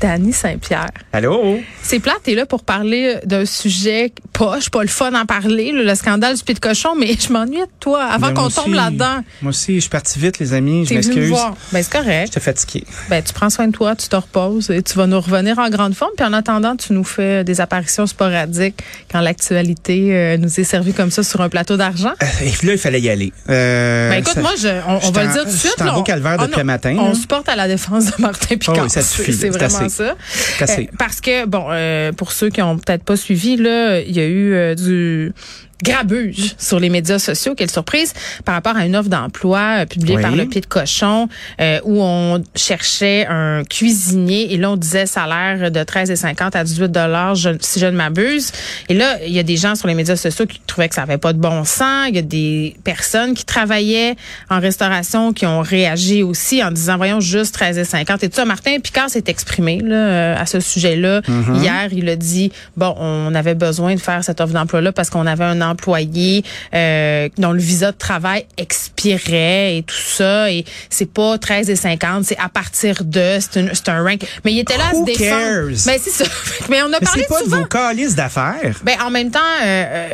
Dany Saint-Pierre. Allô? C'est plate, t'es là pour parler d'un sujet poche, pas le fun d'en parler, le, le scandale du pied de cochon, mais je m'ennuie de toi avant Ben, qu'on tombe là-dedans. Moi aussi, je suis parti vite, les amis. Je m'excuse. Ben, c'est correct. J'étais fatigué. Ben, tu prends soin de toi, tu te reposes et tu vas nous revenir en grande forme. Puis en attendant, tu nous fais des apparitions sporadiques quand l'actualité euh, nous est servie comme ça sur un plateau d'argent. Euh, Et puis là, il fallait y aller. Euh, Ben écoute, ça- moi, je, on, on va le dire tout de suite. là, beau on- calvaire oh depuis non, matin, On là. supporte à la défense de Martin Picard. Oh oui, ça suffit, C'est c'est vraiment ça. Euh, parce que, bon, euh, pour ceux qui ont peut-être pas suivi, là, il y a eu euh, du grabuge sur les médias sociaux. Quelle surprise par rapport à une offre d'emploi euh, publiée Oui. par le pied de cochon euh, où on cherchait un cuisinier et là on disait salaire de 13,50 à 18 dollars si je ne m'abuse. Et là, il y a des gens sur les médias sociaux qui trouvaient que ça avait pas de bon sens. Il y a des personnes qui travaillaient en restauration qui ont réagi aussi en disant voyons juste 13,50 et tout ça. Martin Picard s'est exprimé là, euh, à ce sujet-là Mm-hmm. hier. Il a dit bon, on avait besoin de faire cette offre d'emploi-là parce qu'on avait un employé euh, dont le visa de travail expirait et tout ça. Et c'est pas 13,50, c'est à partir de, c'est un rank. Mais il était là à Who se défendre. cares? Mais c'est ça. Mais on a Mais parlé c'est pas de souvent. vos calices d'affaires. Ben, en même temps, euh, euh,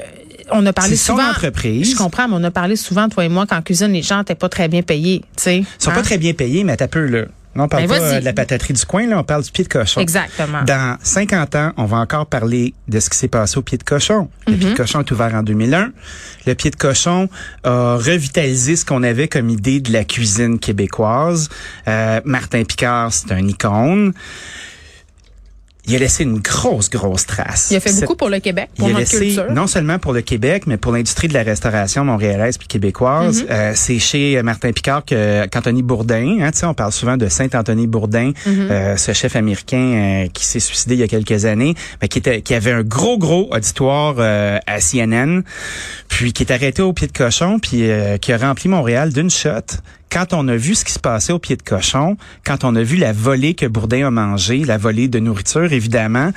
on a parlé C'est son souvent. entreprise. Je comprends, mais on a parlé souvent, toi et moi, qu'en cuisine, les gens n'étaient pas très bien payés, tu sais. Ils sont Hein? pas très bien payés, mais t'as peu, là. Non, on parle Ben, pas euh, de la pataterie du coin, là, on parle du pied de cochon. Exactement. Dans 50 ans, on va encore parler de ce qui s'est passé au pied de cochon. Le pied de cochon est ouvert en 2001. Le pied de cochon a revitalisé ce qu'on avait comme idée de la cuisine québécoise. Euh, Martin Picard, c'est un icône. Il a laissé une grosse, grosse trace. Il a fait Cette- beaucoup pour le Québec, pour il a notre laissé, culture. non seulement pour le Québec, mais pour l'industrie de la restauration montréalaise puis québécoise. Mm-hmm. Euh, c'est chez Martin Picard que qu'Anthony Bourdin, hein, tu sais, on parle souvent de Saint-Anthony Bourdin, Mm-hmm. euh, ce chef américain euh, qui s'est suicidé il y a quelques années, mais qui était qui avait un gros gros auditoire euh, à CNN, puis qui est arrêté au pied de cochon, puis euh, qui a rempli Montréal d'une shot. Quand on a vu ce qui se passait au pied de cochon, quand on a vu la volée que Bourdin a mangée, la volée de nourriture évidemment,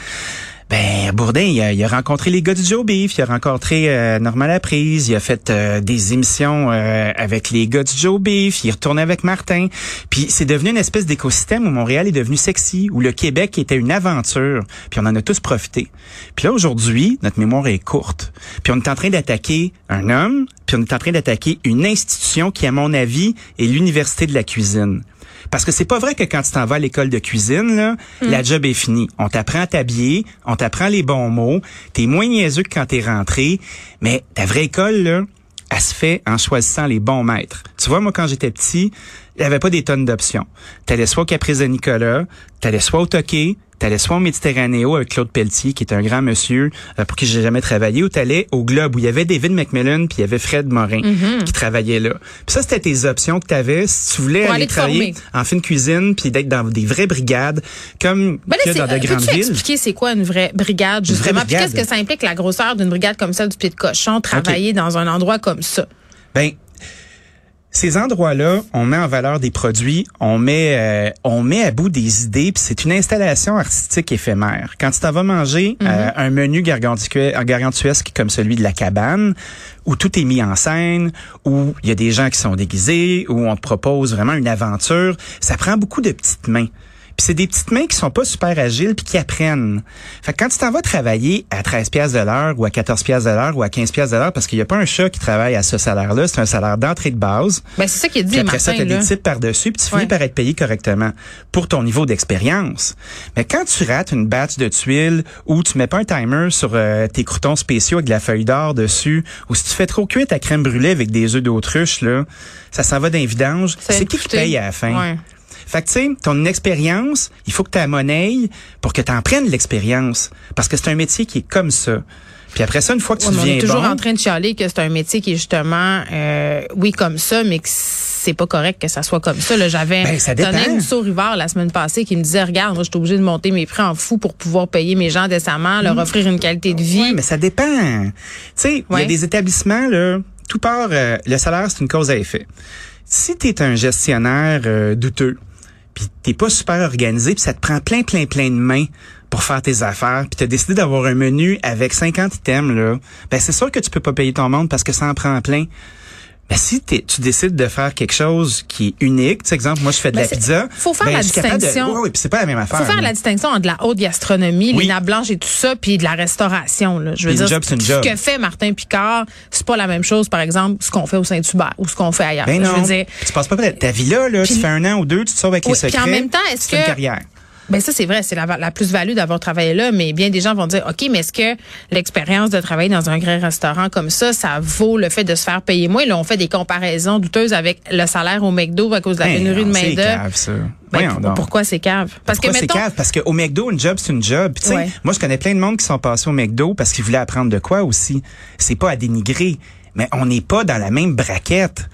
ben Bourdin, il a, il a rencontré les gars du Joe Beef, il a rencontré euh, Normand Laprise, il a fait euh, des émissions euh, avec les gars du Joe Beef, il est retourné avec Martin. Puis c'est devenu une espèce d'écosystème où Montréal est devenu sexy, où le Québec était une aventure, puis on en a tous profité. Puis là aujourd'hui, notre mémoire est courte. Puis on est en train d'attaquer un homme, puis on est en train d'attaquer une institution qui à mon avis est l'université de la cuisine. Parce que c'est pas vrai que quand tu t'en vas à l'école de cuisine, là, la job est finie. On t'apprend à t'habiller, on t'apprend les bons mots, t'es moins niaiseux que quand t'es rentré, mais ta vraie école, là, elle se fait en choisissant les bons maîtres. Tu vois, moi, quand j'étais petit, il n'y avait pas des tonnes d'options. T'allais soit au Caprice de Nicolas, t'allais soit au Toqué, t'allais soit au Méditerranéo avec Claude Pelletier, qui est un grand monsieur euh, pour qui j'ai jamais travaillé, ou t'allais au Globe, où il y avait David McMillan, puis il y avait Fred Morin qui travaillait là. Puis ça, c'était tes options que t'avais si tu voulais aller, travailler en fine cuisine, puis d'être dans des vraies brigades, comme Ben là, dans de euh, grandes villes. expliquer c'est quoi une vraie brigade, justement? Qu'est-ce que ça implique, la grosseur d'une brigade comme celle du pied de cochon, travailler dans un endroit comme ça? Ben, ces endroits-là, on met en valeur des produits, on met euh, on met à bout des idées, puis c'est une installation artistique éphémère. Quand tu t'en vas manger euh, un menu gargantuesque, gargantuesque comme celui de la cabane, où tout est mis en scène, où il y a des gens qui sont déguisés, où on te propose vraiment une aventure, ça prend beaucoup de petites mains. Puis c'est des petites mains qui sont pas super agiles puis qui apprennent. Fait que quand tu t'en vas travailler à 13 pièces de l'heure ou à 14 pièces de l'heure ou à 15 pièces de l'heure parce qu'il y a pas un chat qui travaille à ce salaire-là, c'est un salaire d'entrée de base. Ben, c'est ça qu'il dit, Puis après ça, tu as là. des types par-dessus, puis tu finis par être payé correctement pour ton niveau d'expérience. Mais quand tu rates une batch de tuiles ou tu mets pas un timer sur euh, tes croutons spéciaux avec de la feuille d'or dessus, ou si tu fais trop cuire ta crème brûlée avec des œufs d'autruche, là, ça s'en va d'un vidange. C'est qui qui paye à la fin? Ouais. Fait que, tu sais, ton expérience, il faut que tu la pour que tu en prennes l'expérience. Parce que c'est un métier qui est comme ça. Puis après ça, une fois que tu mais on est toujours bon, en train de chialer que c'est un métier qui est justement, euh, oui, comme ça, mais que c'est pas correct que ça soit comme ça. Là, j'avais dépend. Tonnet Mousseau-Rivard la semaine passée qui me disait, regarde, moi, je suis obligé de monter mes prix en fou pour pouvoir payer mes gens décemment, leur offrir une qualité de vie. Oui, mais ça dépend. Tu sais, il y a des établissements, là, tout part, euh, le salaire, c'est une cause à effet. Si tu es un gestionnaire euh, douteux, puis t'es pas super organisé, puis ça te prend plein, plein, plein de mains pour faire tes affaires, puis t'as décidé d'avoir un menu avec 50 items, là, ben c'est sûr que tu peux pas payer ton monde parce que ça en prend plein. Mais si t'es- tu décides de faire quelque chose qui est unique, tu sais, exemple, moi je fais de Ben, la pizza. faut faire ben, la de- distinction. Oui, oui, puis c'est pas la même affaire. faut faire la distinction entre la haute gastronomie, Oui. les nappes blanches et tout ça, puis de la restauration. Là. Je veux Puis dire, job, ce que fait Martin Picard, c'est pas la même chose, par exemple, ce qu'on fait au Saint-Hubert ou ce qu'on fait ailleurs. Ben Je non. veux dire, tu passes pas ta vie là, là. tu Puis- fais un an ou deux, tu te sauves avec Oui, les puis secrets. en même temps, est-ce fais une que- carrière. Ben ça c'est vrai, c'est la, la plus-value d'avoir travaillé là, mais bien des gens vont dire OK, mais est-ce que l'expérience de travailler dans un grand restaurant comme ça, ça vaut le fait de se faire payer moins? Là, on fait des comparaisons douteuses avec le salaire au McDo à cause de la Ben pénurie de non, cave, ça. Ben, pour- pourquoi c'est cave? Parce Pourquoi que c'est cave? Parce qu'au McDo, une job, c'est une job. Puis, Ouais. moi, je connais plein de monde qui sont passés au McDo parce qu'ils voulaient apprendre de quoi aussi. C'est pas à dénigrer, mais on n'est pas dans la même braquette.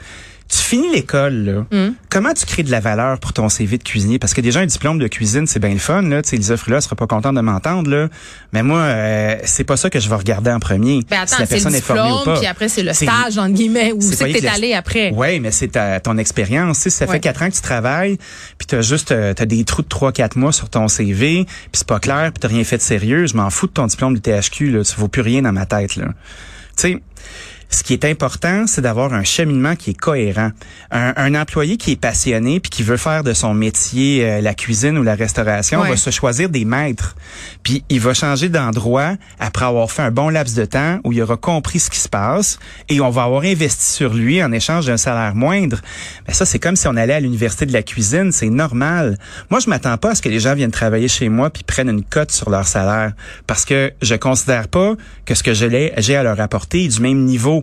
Tu finis l'école, là. Hmm. Comment tu crées de la valeur pour ton CV de cuisinier? Parce que déjà, un diplôme de cuisine, c'est bien le fun, là. Tu sais, Lisa Frula sera pas contente de m'entendre, là. Mais moi, euh, c'est pas ça que je vais regarder en premier. Ben attends, si la c'est le personne est formée ou diplôme, pas. puis après c'est le stage entre guillemets où c'est que t'es allé après. Oui, mais c'est ta- ton expérience. Tu sais, si ça Ouais. fait quatre ans que tu travailles, puis t'as juste euh, t'as des trous de trois, quatre mois sur ton CV, puis c'est pas clair, puis t'as rien fait de sérieux, je m'en fous de ton diplôme du THQ, là, tu vaux plus rien dans ma tête. Là. Tu sais, ce qui est important, c'est d'avoir un cheminement qui est cohérent. Un, un employé qui est passionné puis qui veut faire de son métier euh, la cuisine ou la restauration Ouais. va se choisir des maîtres. Puis il va changer d'endroit après avoir fait un bon laps de temps où il aura compris ce qui se passe et on va avoir investi sur lui en échange d'un salaire moindre. Mais ça, c'est comme si on allait à l'université de la cuisine, c'est normal. Moi, je m'attends pas à ce que les gens viennent travailler chez moi puis prennent une cote sur leur salaire parce que je considère pas que ce que je j'ai à leur apporter est du même niveau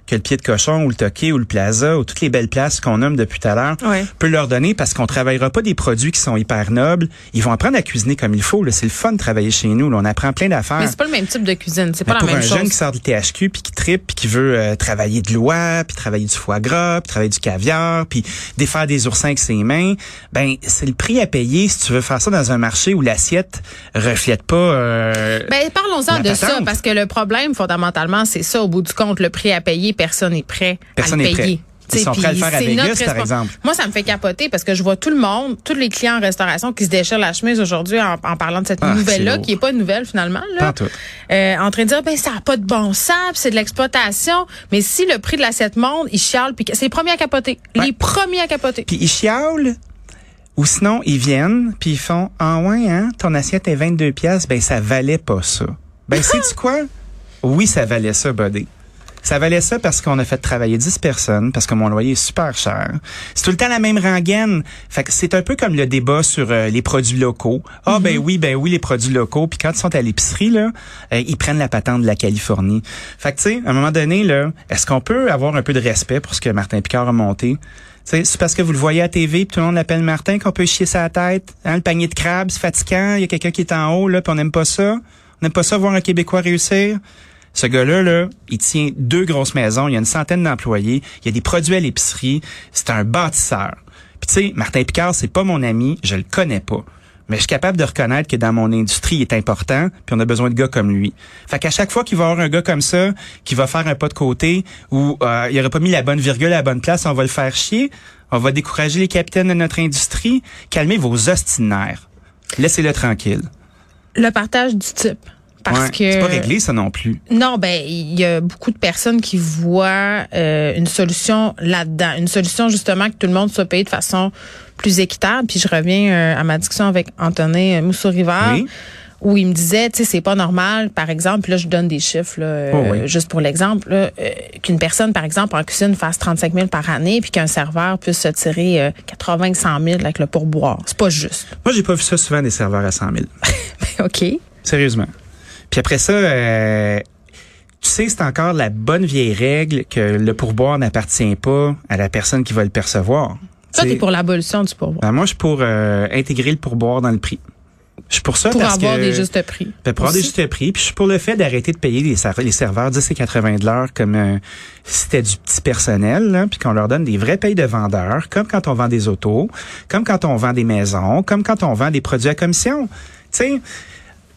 que le pied de cochon ou le toqué ou le plaza ou toutes les belles places qu'on nomme depuis tout à l'heure Ouais. peut leur donner parce qu'on travaillera pas des produits qui sont hyper nobles. Ils vont apprendre à cuisiner comme il faut. C'est le fun de travailler chez nous. là. On apprend plein d'affaires. Mais c'est pas le même type de cuisine, c'est pas Mais la pour même un chose. jeune qui sort du THQ puis qui tripe puis qui veut euh, travailler de l'oie puis travailler du foie gras puis travailler du caviar puis défaire des oursins avec ses mains ben c'est le prix à payer si tu veux faire ça dans un marché où l'assiette reflète pas euh, Ben, parlons-en de ça, parce que le problème, fondamentalement, c'est ça, au bout du compte, le prix à payer, personne n'est prêt Personne à le n'est prêt. payer. Ils sont prêts à le faire à c'est Vegas, notre par exemple. Moi, ça me fait capoter parce que je vois tout le monde, tous les clients en restauration qui se déchirent la chemise aujourd'hui en, en parlant de cette Ah, nouvelle-là, c'est qui est pas une nouvelle finalement, là. Euh, en train de dire, ben, ça n'a pas de bon sens, c'est de l'exploitation. Mais si le prix de l'assiette monte, ils chialent, puis c'est les premiers à capoter. Ouais. Les premiers à capoter. puis ils chialent ou sinon ils viennent puis ils font ah ouais hein ton assiette est 22 pièces ben ça valait pas ça ben sais tu quoi? Oui ça valait ça buddy ça valait ça parce qu'on a fait travailler 10 personnes, parce que mon loyer est super cher. C'est tout le temps la même rengaine. Fait que c'est un peu comme le débat sur euh, les produits locaux. Ah ben oui, ben oui, les produits locaux. Puis quand ils sont à l'épicerie, là, euh, ils prennent la patente de la Californie. Fait que tu sais, à un moment donné, là, est-ce qu'on peut avoir un peu de respect pour ce que Martin Picard a monté? C'est parce que vous le voyez à TV, puis tout le monde l'appelle Martin, qu'on peut chier sa tête. Hein, le panier de crabes, c'est fatigant. Il y a quelqu'un qui est en haut, là, puis on n'aime pas ça. On n'aime pas ça voir un Québécois réussir. Ce gars-là, là, il tient deux grosses maisons, il y a une centaine d'employés, il y a des produits à l'épicerie, c'est un bâtisseur. Puis tu sais, Martin Picard, c'est pas mon ami, je le connais pas. Mais je suis capable de reconnaître que dans mon industrie, il est important, puis on a besoin de gars comme lui. Fait qu'à chaque fois qu'il va y avoir un gars comme ça, qui va faire un pas de côté, ou euh, il aurait pas mis la bonne virgule à la bonne place, on va le faire chier, on va décourager les capitaines de notre industrie, calmez vos ostinaires. Laissez-le tranquille. Le partage du type. Parce Ouais, que. C'est pas réglé, ça non plus. Non, ben il y a beaucoup de personnes qui voient euh, une solution là-dedans, une solution justement que tout le monde soit payé de façon plus équitable. Puis je reviens euh, à ma discussion avec Antonin euh, Mousseau-Rivard. Oui. Où il me disait, tu sais, c'est pas normal, par exemple, là, je donne des chiffres, là, Oh oui. juste pour l'exemple, qu'une personne, par exemple, en cuisine fasse 35 000 par année, puis qu'un serveur puisse se tirer euh, 80 100 000 avec le pourboire. C'est pas juste. Moi, j'ai pas vu ça souvent des serveurs à 100 000. OK. Sérieusement. Puis après ça, euh, tu sais, c'est encore la bonne vieille règle que le pourboire n'appartient pas à la personne qui va le percevoir. Sais, t'es pour l'abolition du pourboire. ben, moi, je suis pour euh, intégrer le pourboire dans le prix. Je suis pour ça Pour parce avoir que... des justes prix. Ben, pour avoir des justes prix. Puis je suis pour le fait d'arrêter de payer les, serveurs, les serveurs 10 et 80 de l'heure comme euh, si c'était du petit personnel, là, puis qu'on leur donne des vrais payes de vendeurs, comme quand on vend des autos, comme quand on vend des maisons, comme quand on vend des produits à commission. Tu sais,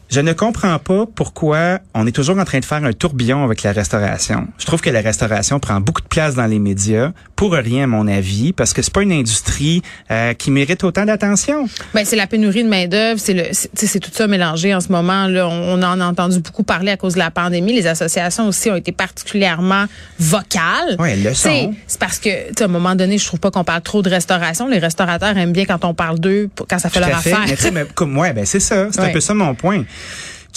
je ne comprends pas pourquoi on est toujours en train de faire un tourbillon avec la restauration. Je trouve que la restauration prend beaucoup de place dans les médias, pour rien, à mon avis, parce que c'est pas une industrie euh, qui mérite autant d'attention. Ben, c'est la pénurie de main-d'œuvre, c'est le, c'est tout ça mélangé en ce moment. Là, on, en a entendu beaucoup parler à cause de la pandémie. Les associations aussi ont été particulièrement vocales. Oui, elles le sont. C'est parce que, à un moment donné, je trouve pas qu'on parle trop de restauration. Les restaurateurs aiment bien quand on parle d'eux, quand ça fait leur affaire. Mais, mais, comme, ouais, ben c'est ça. C'est un peu ça mon point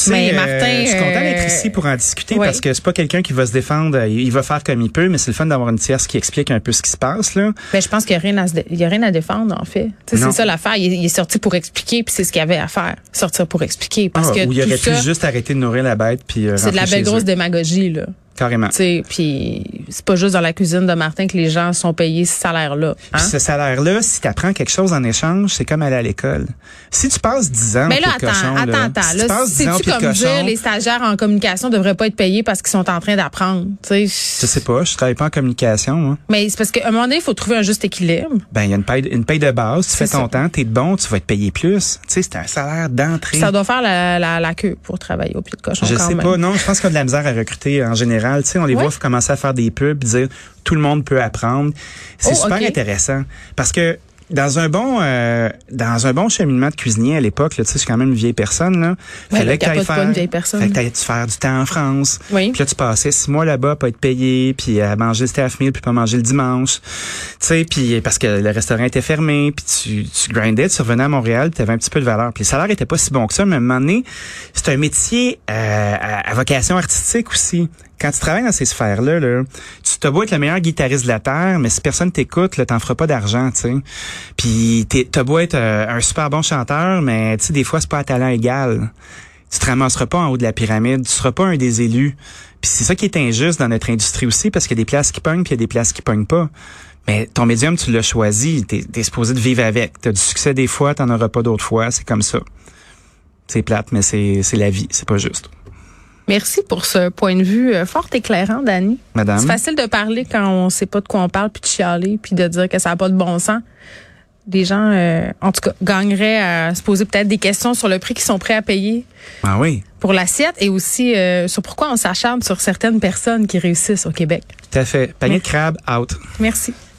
mais Martin, euh, je suis content d'être ici pour en discuter parce que c'est pas quelqu'un qui va se défendre. Il va faire comme il peut, mais c'est le fun d'avoir une tierce qui explique un peu ce qui se passe là. Ben, je pense qu'il y a rien à il y a rien à défendre en fait. C'est ça l'affaire. Il, est sorti pour expliquer, puis c'est ce qu'il avait à faire, sortir pour expliquer. Parce ah, que ou il aurait pu juste arrêter de nourrir la bête puis. Euh, c'est de la belle grosse démagogie là. Carrément. Puis c'est pas juste dans la cuisine de Martin que les gens sont payés ce salaire-là. Hein? ce salaire-là, si tu apprends quelque chose en échange, c'est comme aller à l'école. Si tu passes 10 ans Mais là, attends, cochon, attends, là, attends. Si là, c'est-tu comme dire les stagiaires en communication devraient pas être payés parce qu'ils sont en train d'apprendre? Je sais pas, je travaille pas en communication. Moi. Mais c'est parce qu'à un moment donné, il faut trouver un juste équilibre. Ben, il y a une paye, une paye de base. Tu fais ton temps, t'es bon, tu vas être payé plus. Tu sais, c'est un salaire d'entrée. Ça doit faire la, la, la, queue pour travailler au pied de cochon. Je sais pas, non. Je pense qu'il y a de la misère à recruter en général. Tu sais, on les voit commencer à faire des pubs, dire tout le monde peut apprendre. C'est oh, super intéressant parce que dans un bon euh, dans un bon cheminement de cuisinier à l'époque, tu sais, je suis quand même une vieille personne là. fallait que tu faire, une vieille personne. Fallait que faire du temps en France. Oui. Puis là tu passais six mois là-bas, pas être payé, puis à manger le staff meal, puis pas manger le dimanche. Tu sais, puis parce que le restaurant était fermé, puis tu tu grindais, tu revenais à Montréal, tu avais un petit peu de valeur. Puis le salaire était pas si bon que ça, mais à un moment donné, c'est un métier euh, à vocation artistique aussi quand tu travailles dans ces sphères-là, là, tu te beau être le meilleur guitariste de la Terre, mais si personne t'écoute, là, t'en feras pas d'argent, tu sais. Puis t'as beau être euh, un super bon chanteur, mais tu sais, des fois, c'est pas à talent égal. Tu te ramasseras pas en haut de la pyramide, tu seras pas un des élus. Puis c'est ça qui est injuste dans notre industrie aussi, parce qu'il y a des places qui pognent, puis il y a des places qui pognent pas. Mais ton médium, tu l'as choisi, t'es es supposé de vivre avec. T'as du succès des fois, t'en auras pas d'autres fois, c'est comme ça. C'est plate, mais c'est la vie, c'est pas juste. Merci pour ce point de vue euh, fort éclairant, Dani. Madame? C'est facile de parler quand on sait pas de quoi on parle, puis de chialer, puis de dire que ça n'a pas de bon sens. Des gens, euh, en tout cas, gagneraient à se poser peut-être des questions sur le prix qu'ils sont prêts à payer. Ah oui. Pour l'assiette et aussi euh, sur pourquoi on s'acharne sur certaines personnes qui réussissent au Québec. Tout à fait. Panier de crabe, out. Merci.